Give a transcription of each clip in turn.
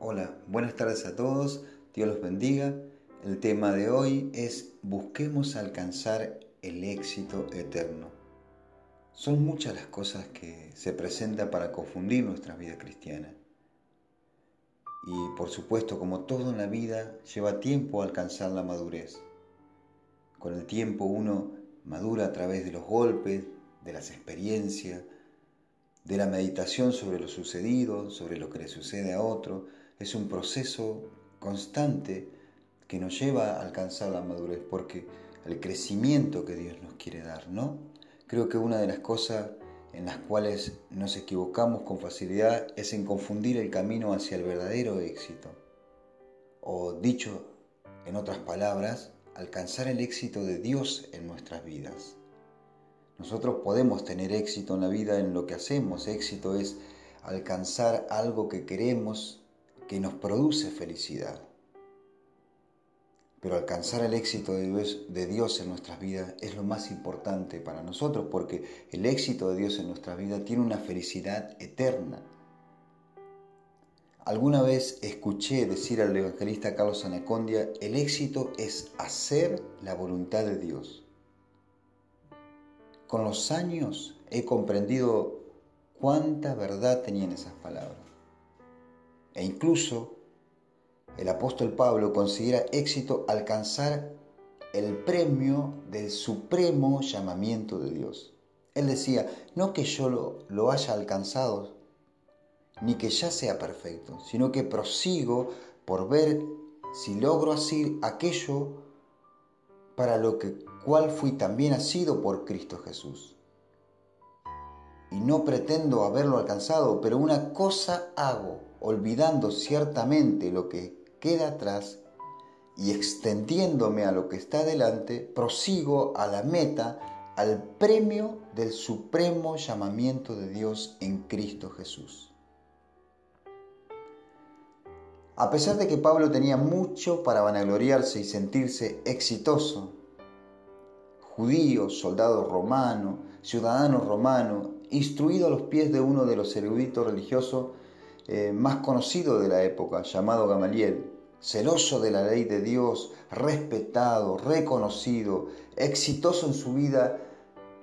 Hola, buenas tardes a todos, Dios los bendiga. El tema de hoy es busquemos alcanzar el éxito eterno. Son muchas las cosas que se presentan para confundir nuestra vida cristiana. Y por supuesto, como todo en la vida, lleva tiempo alcanzar la madurez. Con el tiempo uno madura a través de los golpes, de las experiencias, de la meditación sobre lo sucedido, sobre lo que le sucede a otro. Es un proceso constante que nos lleva a alcanzar la madurez, porque el crecimiento que Dios nos quiere dar, ¿no? Creo que una de las cosas en las cuales nos equivocamos con facilidad es en confundir el camino hacia el verdadero éxito. O dicho en otras palabras, alcanzar el éxito de Dios en nuestras vidas. Nosotros podemos tener éxito en la vida en lo que hacemos. Éxito es alcanzar algo que queremos, que nos produce felicidad. Pero alcanzar el éxito de Dios, de Dios, en nuestras vidas es lo más importante para nosotros porque el éxito de Dios en nuestra vida tiene una felicidad eterna. Alguna vez escuché decir al evangelista Carlos Anacondia, el éxito es hacer la voluntad de Dios. Con los años he comprendido cuánta verdad tenían esas palabras. E incluso el apóstol Pablo considera éxito alcanzar el premio del supremo llamamiento de Dios. Él decía, no que yo lo, haya alcanzado, ni que ya sea perfecto, sino que prosigo por ver si logro hacer aquello para lo que cual fui también nacido por Cristo Jesús. Y no pretendo haberlo alcanzado, pero una cosa hago, olvidando ciertamente lo que queda atrás y extendiéndome a lo que está delante, prosigo a la meta, al premio del supremo llamamiento de Dios en Cristo Jesús. A pesar de que Pablo tenía mucho para vanagloriarse y sentirse exitoso, judío, soldado romano, ciudadano romano, instruido a los pies de uno de los eruditos religiosos eh, más conocidos de la época, llamado Gamaliel, celoso de la ley de Dios, respetado, reconocido, exitoso en su vida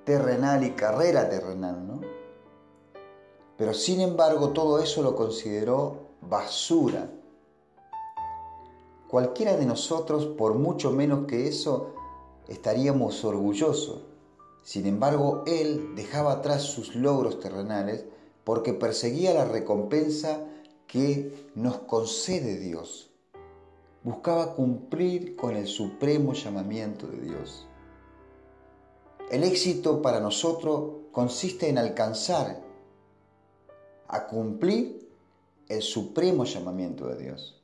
terrenal y carrera terrenal, ¿no? Pero sin embargo todo eso lo consideró basura. Cualquiera de nosotros, por mucho menos que eso, estaríamos orgullosos. Sin embargo, él dejaba atrás sus logros terrenales porque perseguía la recompensa que nos concede Dios. Buscaba cumplir con el supremo llamamiento de Dios. El éxito para nosotros consiste en alcanzar a cumplir el supremo llamamiento de Dios.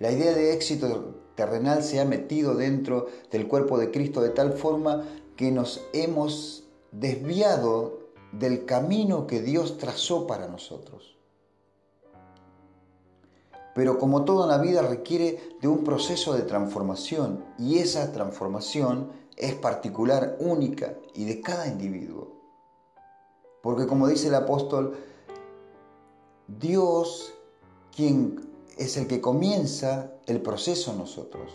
La idea de éxito terrenal se ha metido dentro del cuerpo de Cristo de tal forma que nos hemos desviado del camino que Dios trazó para nosotros. Pero como toda la vida requiere de un proceso de transformación y esa transformación es particular, única y de cada individuo. Porque como dice el apóstol, Dios, quien es el que comienza el proceso en nosotros.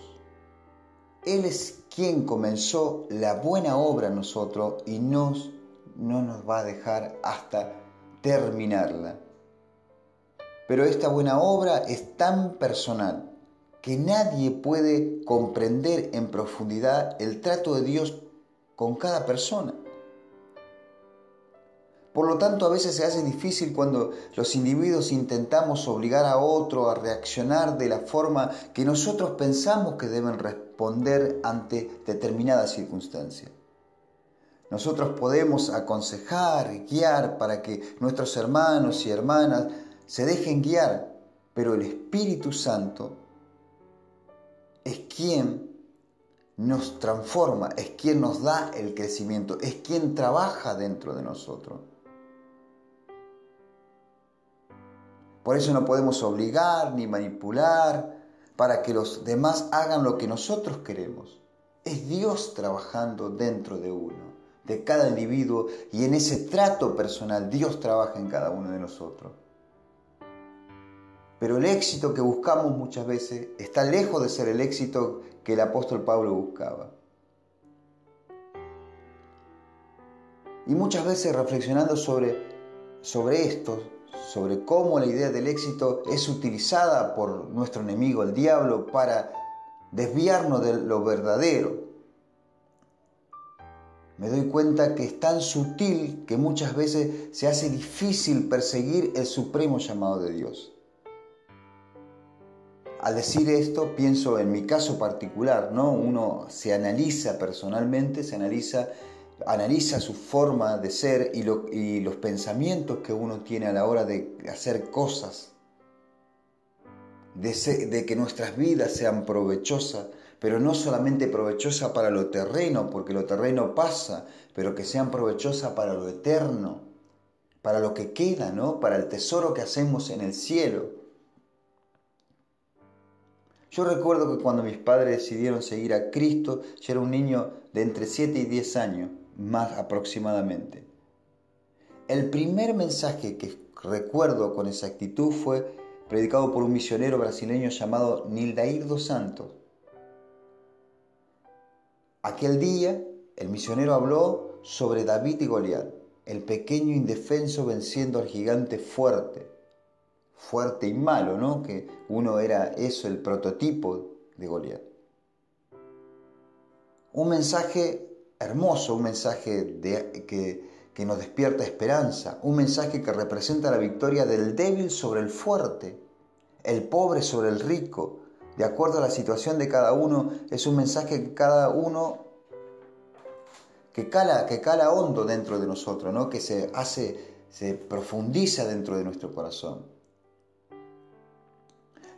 Él es quien comenzó la buena obra en nosotros y nos, no nos va a dejar hasta terminarla. Pero esta buena obra es tan personal que nadie puede comprender en profundidad el trato de Dios con cada persona. Por lo tanto, a veces se hace difícil cuando los individuos intentamos obligar a otro a reaccionar de la forma que nosotros pensamos que deben responder ante determinadas circunstancias. Nosotros podemos aconsejar, guiar para que nuestros hermanos y hermanas se dejen guiar, pero el Espíritu Santo es quien nos transforma, es quien nos da el crecimiento, es quien trabaja dentro de nosotros. Por eso no podemos obligar ni manipular para que los demás hagan lo que nosotros queremos. Es Dios trabajando dentro de uno, de cada individuo, y en ese trato personal Dios trabaja en cada uno de nosotros. Pero el éxito que buscamos muchas veces está lejos de ser el éxito que el apóstol Pablo buscaba. Y muchas veces reflexionando sobre, sobre esto, sobre cómo la idea del éxito es utilizada por nuestro enemigo, el diablo, para desviarnos de lo verdadero. Me doy cuenta que es tan sutil que muchas veces se hace difícil perseguir el supremo llamado de Dios. Al decir esto, pienso en mi caso particular, ¿no? Uno se analiza personalmente, se analiza, analiza su forma de ser y, y los pensamientos que uno tiene a la hora de hacer cosas de, que nuestras vidas sean provechosas, pero no solamente provechosas para lo terreno, porque lo terreno pasa, pero que sean provechosas para lo eterno, para lo que queda, ¿no? Para el tesoro que hacemos en el cielo. Yo recuerdo que cuando mis padres decidieron seguir a Cristo, yo era un niño de entre 7 y 10 años, más aproximadamente. El primer mensaje que recuerdo con exactitud fue predicado por un misionero brasileño llamado Nildair dos Santos. Aquel día, el misionero habló sobre David y Goliat, el pequeño indefenso venciendo al gigante fuerte, fuerte y malo, ¿no? Que uno era eso, el prototipo de Goliat. Un mensaje hermoso, un mensaje que, que nos despierta esperanza, un mensaje que representa la victoria del débil sobre el fuerte, el pobre sobre el rico, de acuerdo a la situación de cada uno, es un mensaje que cada uno que cala, que cala hondo dentro de nosotros, ¿no? que se hace, se profundiza dentro de nuestro corazón.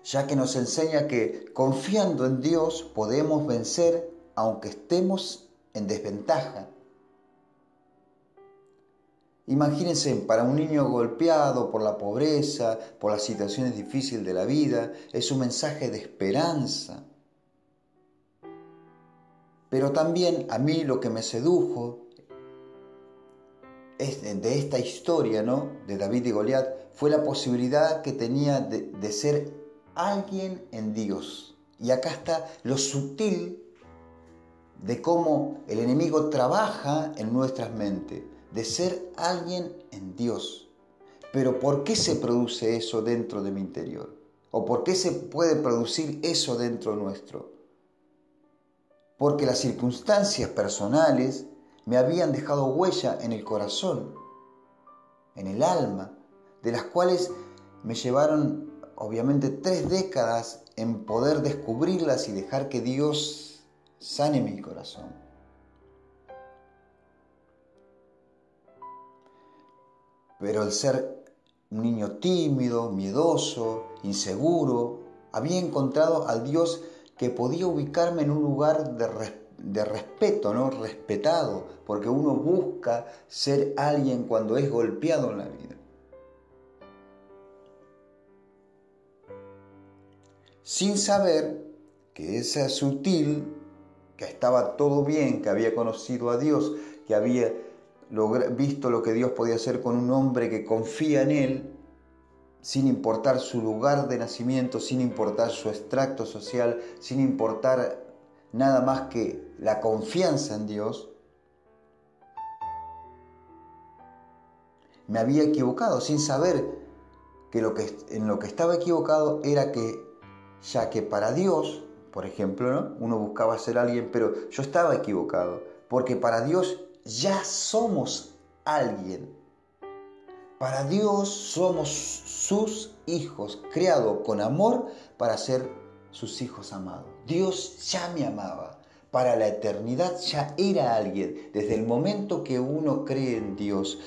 Ya que nos enseña que confiando en Dios podemos vencer aunque estemos en desventaja, Imagínense, para un niño golpeado por la pobreza, por las situaciones difíciles de la vida, es un mensaje de esperanza. Pero también a mí lo que me sedujo de esta historia, ¿no? De David y Goliat, fue la posibilidad que tenía de, de ser alguien en Dios. Y acá está lo sutil de cómo el enemigo trabaja en nuestras mentes de ser alguien en Dios. Pero ¿por qué se produce eso dentro de mi interior? ¿O por qué se puede producir eso dentro nuestro? Porque las circunstancias personales me habían dejado huella en el corazón, en el alma, de las cuales me llevaron obviamente tres décadas en poder descubrirlas y dejar que Dios sane mi corazón. Pero el ser un niño tímido, miedoso, inseguro, había encontrado al Dios que podía ubicarme en un lugar de, respeto, ¿no? Respetado, porque uno busca ser alguien cuando es golpeado en la vida. Sin saber que ese sutil, que estaba todo bien, que había conocido a Dios, que había visto lo que Dios podía hacer con un hombre que confía en Él, sin importar su lugar de nacimiento, sin importar su extracto social, sin importar nada más que la confianza en Dios, me había equivocado sin saber que, lo que en lo que estaba equivocado era que, ya que para Dios, por ejemplo, uno buscaba ser alguien, pero yo estaba equivocado, porque para Dios ya somos alguien. Para Dios somos sus hijos, creados con amor para ser sus hijos amados. Dios ya me amaba. Para la eternidad ya era alguien. Desde el momento que uno cree en Dios,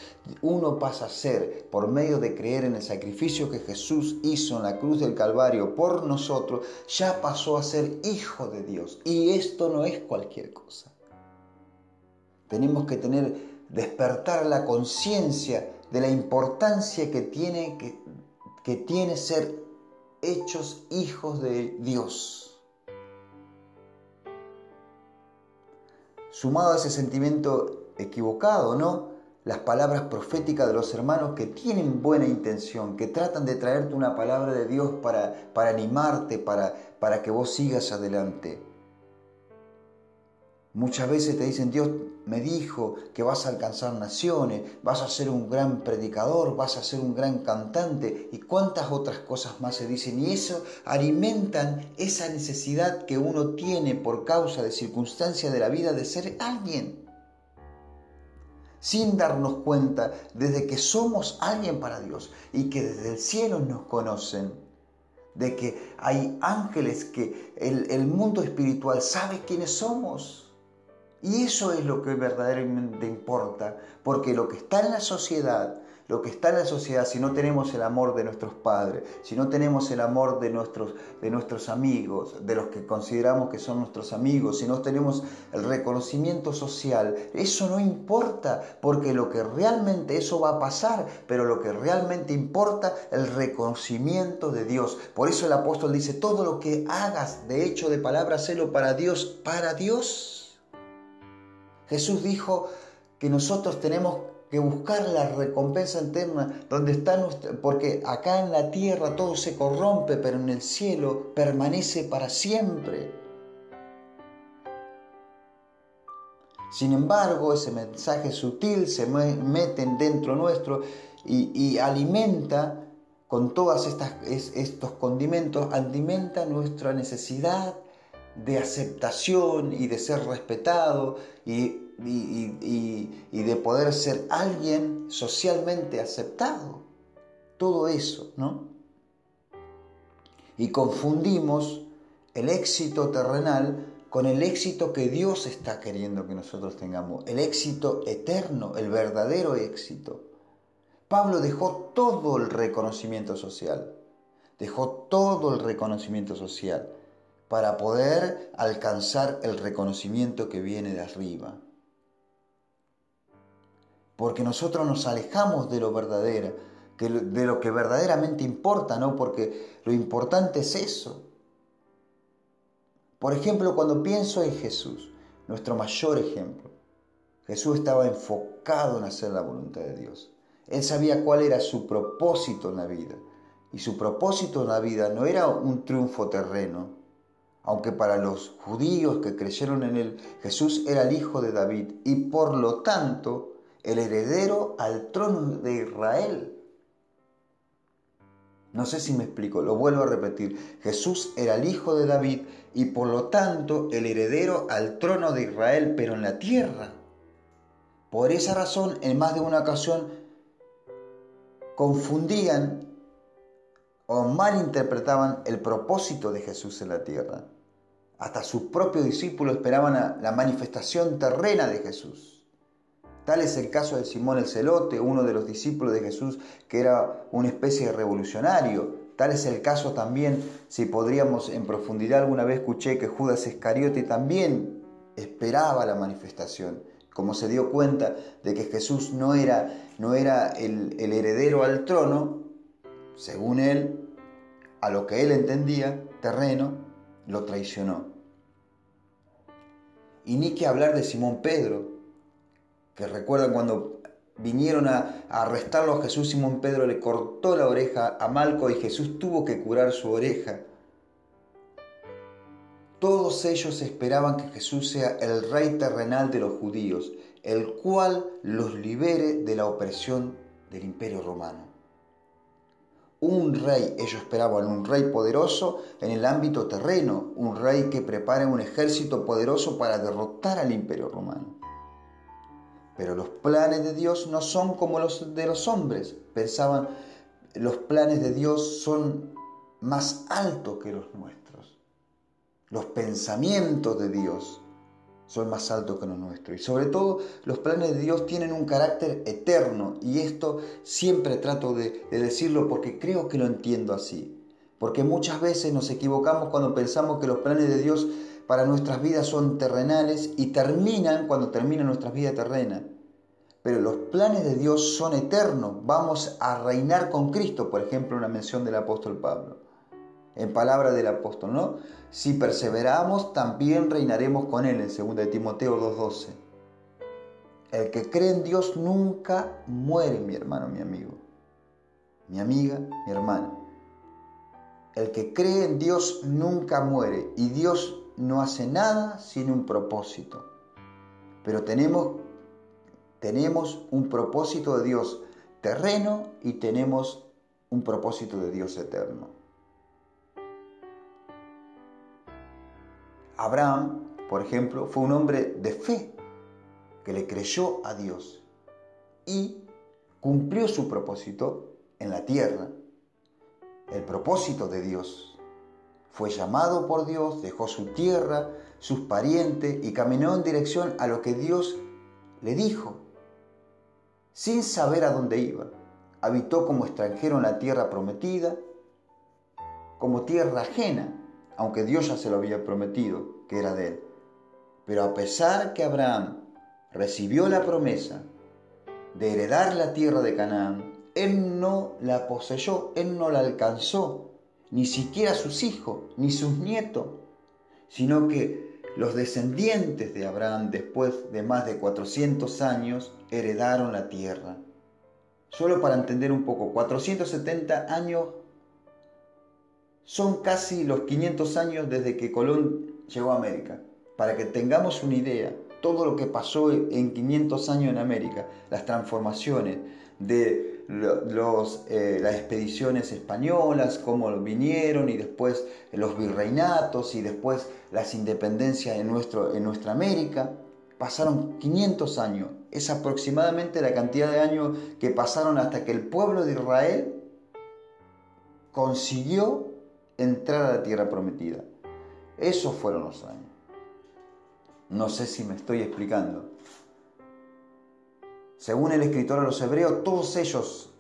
uno pasa a ser, por medio de creer en el sacrificio que Jesús hizo en la cruz del Calvario por nosotros, ya pasó a ser hijo de Dios. Y esto no es cualquier cosa. Tenemos que tener, despertar la conciencia de la importancia que tiene, que, tiene ser hechos hijos de Dios. Sumado a ese sentimiento equivocado, ¿no? las palabras proféticas de los hermanos que tienen buena intención, que tratan de traerte una palabra de Dios para, para animarte, para, para que vos sigas adelante. Muchas veces te dicen, Dios me dijo que vas a alcanzar naciones, vas a ser un gran predicador, vas a ser un gran cantante y cuántas otras cosas más se dicen. Y eso alimentan esa necesidad que uno tiene por causa de circunstancias de la vida de ser alguien. Sin darnos cuenta desde que somos alguien para Dios y que desde el cielo nos conocen de que hay ángeles que el, el, mundo espiritual sabe quiénes somos. Y eso es lo que verdaderamente importa, porque lo que está en la sociedad, lo que está en la sociedad, si no tenemos el amor de nuestros padres, si no tenemos el amor de nuestros, de nuestros amigos, de los que consideramos que son nuestros amigos, si no tenemos el reconocimiento social, eso no importa, porque lo que realmente eso va a pasar, pero lo que realmente importa, el reconocimiento de Dios. Por eso el apóstol dice, todo lo que hagas de hecho, de palabra, hacelo para Dios, para Dios. Jesús dijo que nosotros tenemos que buscar la recompensa eterna donde está porque acá en la tierra todo se corrompe, pero en el cielo permanece para siempre. Sin embargo, ese mensaje sutil se mete dentro nuestro y, alimenta con todos estos condimentos, alimenta nuestra necesidad de aceptación y de ser respetado y, de poder ser alguien socialmente aceptado. Todo eso, ¿no? Y confundimos el éxito terrenal con el éxito que Dios está queriendo que nosotros tengamos, el éxito eterno, el verdadero éxito. Pablo dejó todo el reconocimiento social, dejó todo el reconocimiento social para poder alcanzar el reconocimiento que viene de arriba. Porque nosotros nos alejamos de lo verdadero, de lo que verdaderamente importa, ¿no? Porque lo importante es eso. Por ejemplo, cuando pienso en Jesús, nuestro mayor ejemplo, Jesús estaba enfocado en hacer la voluntad de Dios. Él sabía cuál era su propósito en la vida. Y su propósito en la vida no era un triunfo terreno, aunque para los judíos que creyeron en él Jesús era el hijo de David y por lo tanto el heredero al trono de Israel. No sé si me explico, lo vuelvo a repetir. Jesús era el hijo de David y por lo tanto el heredero al trono de Israel, pero en la tierra. Por esa razón, en más de una ocasión, confundían o malinterpretaban el propósito de Jesús en la tierra. Hasta sus propios discípulos esperaban la manifestación terrena de Jesús. Tal es el caso de Simón el Celote, uno de los discípulos de Jesús que era una especie de revolucionario. Tal es el caso también, si podríamos en profundidad, alguna vez escuché que Judas Iscariote también esperaba la manifestación. Como se dio cuenta de que Jesús no era, no era el, el heredero al trono, según él, a lo que él entendía, terreno, lo traicionó. Y ni que hablar de Simón Pedro, que recuerdan cuando vinieron a, arrestarlo a Jesús, Simón Pedro le cortó la oreja a Malco y Jesús tuvo que curar su oreja. Todos ellos esperaban que Jesús sea el rey terrenal de los judíos, el cual los libere de la opresión del imperio romano un rey, ellos esperaban un rey poderoso en el ámbito terreno, un rey que prepare un ejército poderoso para derrotar al imperio romano. Pero los planes de Dios no son como los de los hombres. Pensaban, los planes de Dios son más altos que los nuestros. Los pensamientos de Dios son más altos que los nuestros. Y sobre todo los planes de Dios tienen un carácter eterno. Y esto siempre trato de, decirlo porque creo que lo entiendo así. Porque muchas veces nos equivocamos cuando pensamos que los planes de Dios para nuestras vidas son terrenales y terminan cuando termina nuestra vida terrena. Pero los planes de Dios son eternos. Vamos a reinar con Cristo, por ejemplo, una mención del apóstol Pablo en palabra del apóstol, ¿no? Si perseveramos, también reinaremos con él, en 2 de Timoteo 2.12. el que cree en Dios nunca muere, mi hermano, mi amigo, mi amiga, mi hermana. El que cree en Dios nunca muere y Dios no hace nada sin un propósito. Pero tenemos, tenemos un propósito de Dios terreno y tenemos un propósito de Dios eterno. Abraham, por ejemplo, fue un hombre de fe que le creyó a Dios y cumplió su propósito en la tierra. El propósito de Dios. Fue llamado por Dios, dejó su tierra, sus parientes y caminó en dirección a lo que Dios le dijo, sin saber a dónde iba. Habitó como extranjero en la tierra prometida, como tierra ajena, aunque Dios ya se lo había prometido que era de él. Pero a pesar que Abraham recibió la promesa de heredar la tierra de Canaán, él no la poseyó, él no la alcanzó, ni siquiera sus hijos, ni sus nietos, sino que los descendientes de Abraham después de más de 400 años heredaron la tierra. Solo para entender un poco, 470 años son casi los 500 años desde que Colón llegó a América. Para que tengamos una idea, todo lo que pasó en 500 años en América, las transformaciones de los, eh, las expediciones españolas, cómo vinieron y después los virreinatos y después las independencias en, nuestro, en nuestra América, pasaron 500 años. Es aproximadamente la cantidad de años que pasaron hasta que el pueblo de Israel consiguió entrar a la tierra prometida. Esos fueron los años. No sé si me estoy explicando. Según el escritor a los hebreos, todos ellos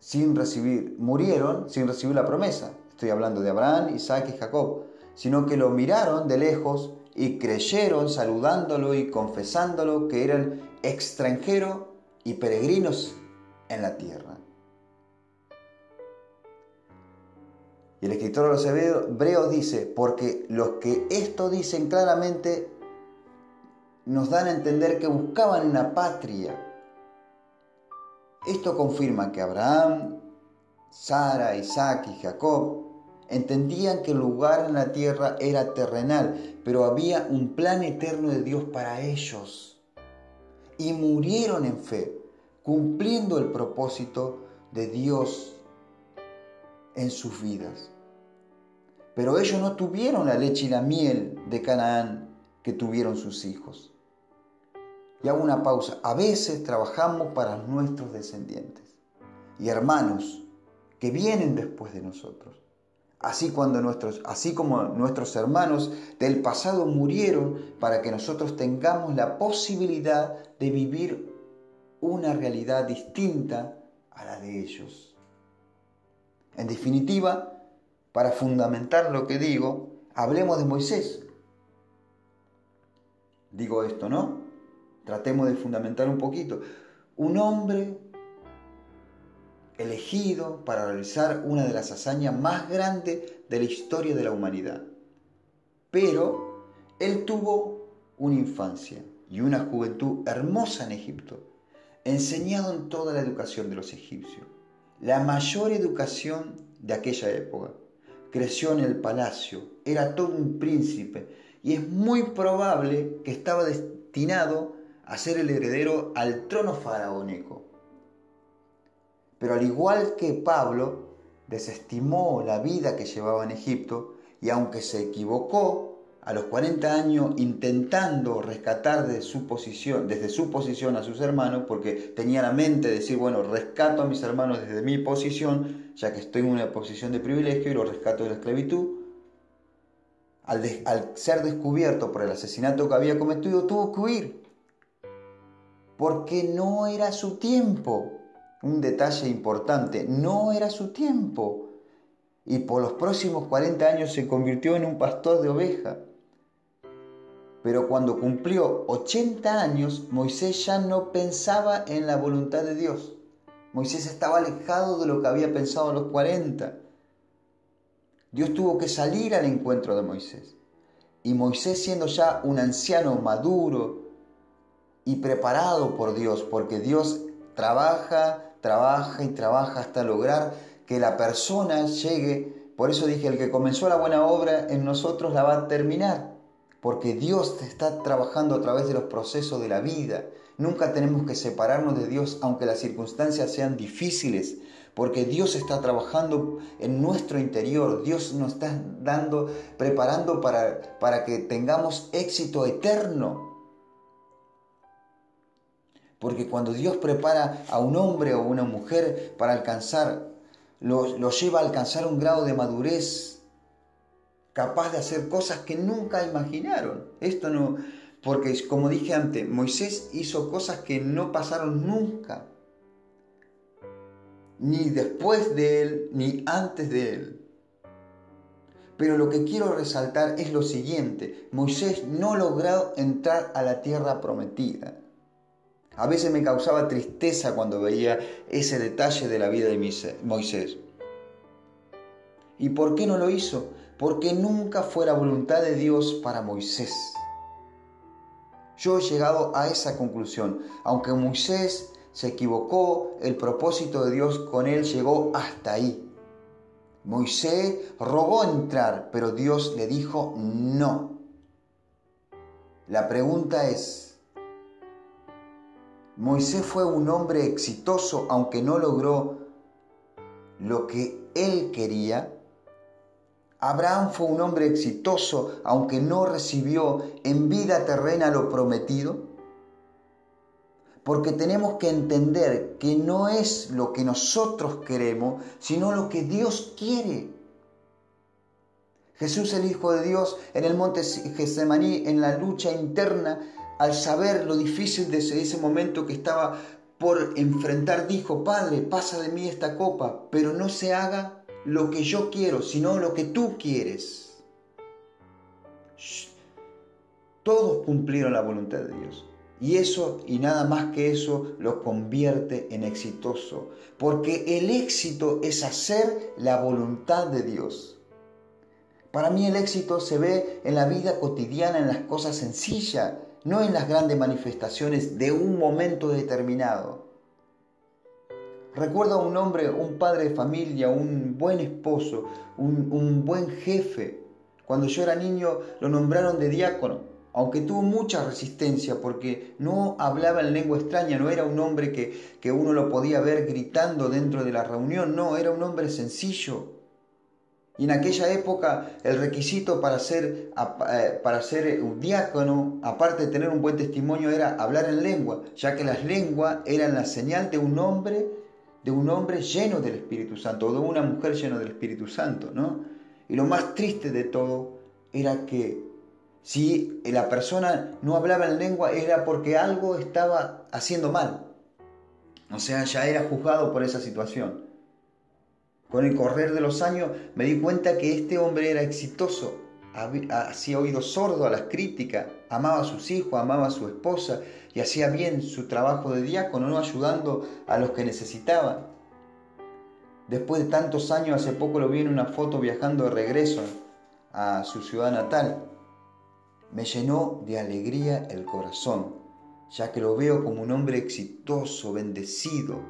sin recibir, murieron sin recibir la promesa. Estoy hablando de Abraham, Isaac y Jacob, sino que lo miraron de lejos y creyeron saludándolo y confesándolo que eran extranjeros y peregrinos en la tierra. Y el escritor de los hebreos dice, porque los que esto dicen claramente nos dan a entender que buscaban una patria. Esto confirma que Abraham, Sara, Isaac y Jacob entendían que el lugar en la tierra era terrenal, pero había un plan eterno de Dios para ellos. Y murieron en fe, cumpliendo el propósito de Dios en sus vidas. Pero ellos no tuvieron la leche y la miel de Canaán que tuvieron sus hijos. Y hago una pausa. A veces trabajamos para nuestros descendientes y hermanos que vienen después de nosotros. Así, cuando nuestros, así como nuestros hermanos del pasado murieron para que nosotros tengamos la posibilidad de vivir una realidad distinta a la de ellos. En definitiva, para fundamentar lo que digo, hablemos de Moisés. Digo esto, ¿no? Tratemos de fundamentar un poquito. Un hombre elegido para realizar una de las hazañas más grandes de la historia de la humanidad. Pero él tuvo una infancia y una juventud hermosa en Egipto, enseñado en toda la educación de los egipcios la mayor educación de aquella época. Creció en el palacio, era todo un príncipe y es muy probable que estaba destinado a ser el heredero al trono faraónico. Pero al igual que Pablo, desestimó la vida que llevaba en Egipto y aunque se equivocó, a los 40 años intentando rescatar de su posición, desde su posición a sus hermanos, porque tenía la mente de decir, bueno, rescato a mis hermanos desde mi posición, ya que estoy en una posición de privilegio y lo rescato de la esclavitud. Al, al ser descubierto por el asesinato que había cometido, tuvo que huir, porque no era su tiempo. Un detalle importante, no era su tiempo. Y por los próximos 40 años se convirtió en un pastor de ovejas. Pero cuando cumplió 80 años, Moisés ya no pensaba en la voluntad de Dios. Moisés estaba alejado de lo que había pensado a los 40. Dios tuvo que salir al encuentro de Moisés. Y Moisés siendo ya un anciano maduro, y preparado por Dios, porque Dios trabaja, trabaja y trabaja hasta lograr que la persona llegue. Por eso dije, el que comenzó la buena obra en nosotros la va a terminar, porque Dios está trabajando a través de los procesos de la vida. Nunca tenemos que separarnos de Dios aunque las circunstancias sean difíciles, porque Dios está trabajando en nuestro interior, Dios nos está dando, preparando para, para que tengamos éxito eterno. Porque cuando Dios prepara a un hombre o una mujer para alcanzar, lo, lo lleva a alcanzar un grado de madurez capaz de hacer cosas que nunca imaginaron. Esto no, porque como dije antes, Moisés hizo cosas que no pasaron nunca ni después de él, ni antes de él. Pero lo que quiero resaltar es lo siguiente, Moisés no logró entrar a la tierra prometida. A veces me causaba tristeza cuando veía ese detalle de la vida de Moisés. ¿Y por qué no lo hizo? Porque nunca fue la voluntad de Dios para Moisés. Yo he llegado a esa conclusión. Aunque Moisés se equivocó, el propósito de Dios con él llegó hasta ahí. Moisés rogó entrar, pero Dios le dijo no. La pregunta es, ¿Moisés fue un hombre exitoso aunque no logró lo que él quería? ¿Abraham fue un hombre exitoso aunque no recibió en vida terrena lo prometido? porque tenemos que entender que no es lo que nosotros queremos, sino lo que Dios quiere. Jesús, el Hijo de Dios, en el monte Getsemaní, en la lucha interna, al saber lo difícil de ese momento que estaba por enfrentar, dijo, Padre, pasa de mí esta copa, pero no se haga lo que yo quiero, sino lo que tú quieres. Todos cumplieron la voluntad de Dios. Y eso y nada más que eso lo convierte en exitoso. Porque el éxito es hacer la voluntad de Dios. Para mí el éxito se ve en la vida cotidiana, en las cosas sencillas, no en las grandes manifestaciones de un momento determinado. Recuerdo a un hombre, un padre de familia, un buen esposo, un, buen jefe. Cuando yo era niño lo nombraron de diácono aunque tuvo mucha resistencia porque no hablaba en lengua extraña, no era un hombre que, que uno lo podía ver gritando dentro de la reunión, no, era un hombre sencillo. Y en aquella época el requisito para ser, eh, para ser un diácono, aparte de tener un buen testimonio, era hablar en lengua, ya que las lenguas eran la señal de un hombre, de un hombre lleno del Espíritu Santo, o de una mujer llena del Espíritu Santo, ¿no? Y lo más triste de todo era que si la persona no hablaba en lengua era porque algo estaba haciendo mal. O sea, ya era juzgado por esa situación. Con el correr de los años me di cuenta que este hombre era exitoso, hacía oído sordo a las críticas, amaba a sus hijos, amaba a su esposa y hacía bien su trabajo de diácono, ¿no? ayudando a los que necesitaban. Después de tantos años, hace poco lo vi en una foto viajando de regreso a su ciudad natal me llenó de alegría el corazón, ya que lo veo como un hombre exitoso, bendecido,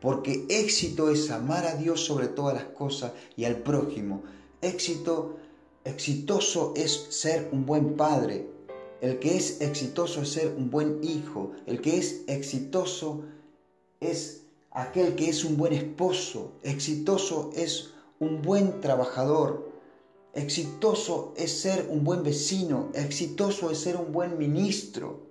porque éxito es amar a Dios sobre todas las cosas y al prójimo. Éxito, exitoso es ser un buen padre. El que es exitoso es ser un buen hijo. El que es exitoso es aquel que es un buen esposo. Exitoso es un buen trabajador. Exitoso es ser un buen vecino, exitoso es ser un buen ministro.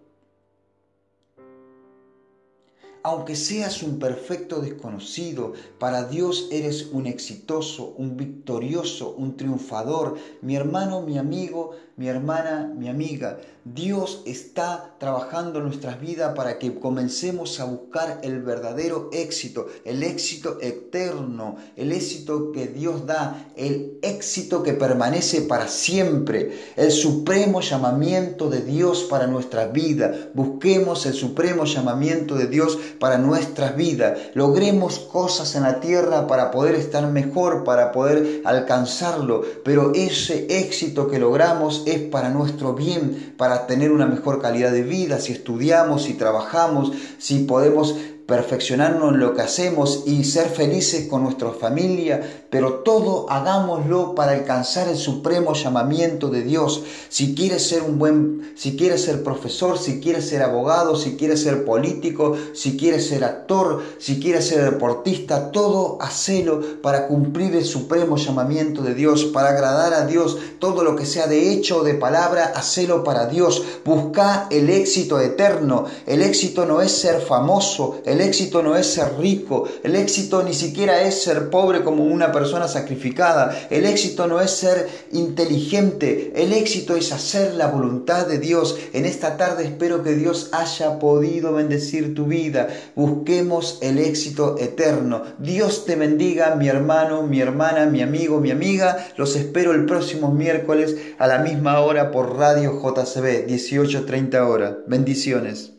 Aunque seas un perfecto desconocido, para Dios eres un exitoso, un victorioso, un triunfador. Mi hermano, mi amigo, mi hermana, mi amiga, Dios está trabajando en nuestras vidas para que comencemos a buscar el verdadero éxito, el éxito eterno, el éxito que Dios da, el éxito que permanece para siempre, el supremo llamamiento de Dios para nuestra vida. Busquemos el supremo llamamiento de Dios para nuestras vidas. Logremos cosas en la tierra para poder estar mejor, para poder alcanzarlo. Pero ese éxito que logramos es para nuestro bien, para tener una mejor calidad de vida, si estudiamos, si trabajamos, si podemos perfeccionarnos en lo que hacemos y ser felices con nuestra familia, pero todo hagámoslo para alcanzar el supremo llamamiento de Dios. Si quieres ser un buen, si quieres ser profesor, si quieres ser abogado, si quieres ser político, si quieres ser actor, si quieres ser deportista, todo hacelo para cumplir el supremo llamamiento de Dios, para agradar a Dios. Todo lo que sea de hecho o de palabra, hacelo para Dios. Busca el éxito eterno. El éxito no es ser famoso, éxito no es ser rico, el éxito ni siquiera es ser pobre como una persona sacrificada, el éxito no es ser inteligente, el éxito es hacer la voluntad de Dios. En esta tarde espero que Dios haya podido bendecir tu vida. Busquemos el éxito eterno. Dios te bendiga, mi hermano, mi hermana, mi amigo, mi amiga. Los espero el próximo miércoles a la misma hora por Radio JCB, 18.30 horas. Bendiciones.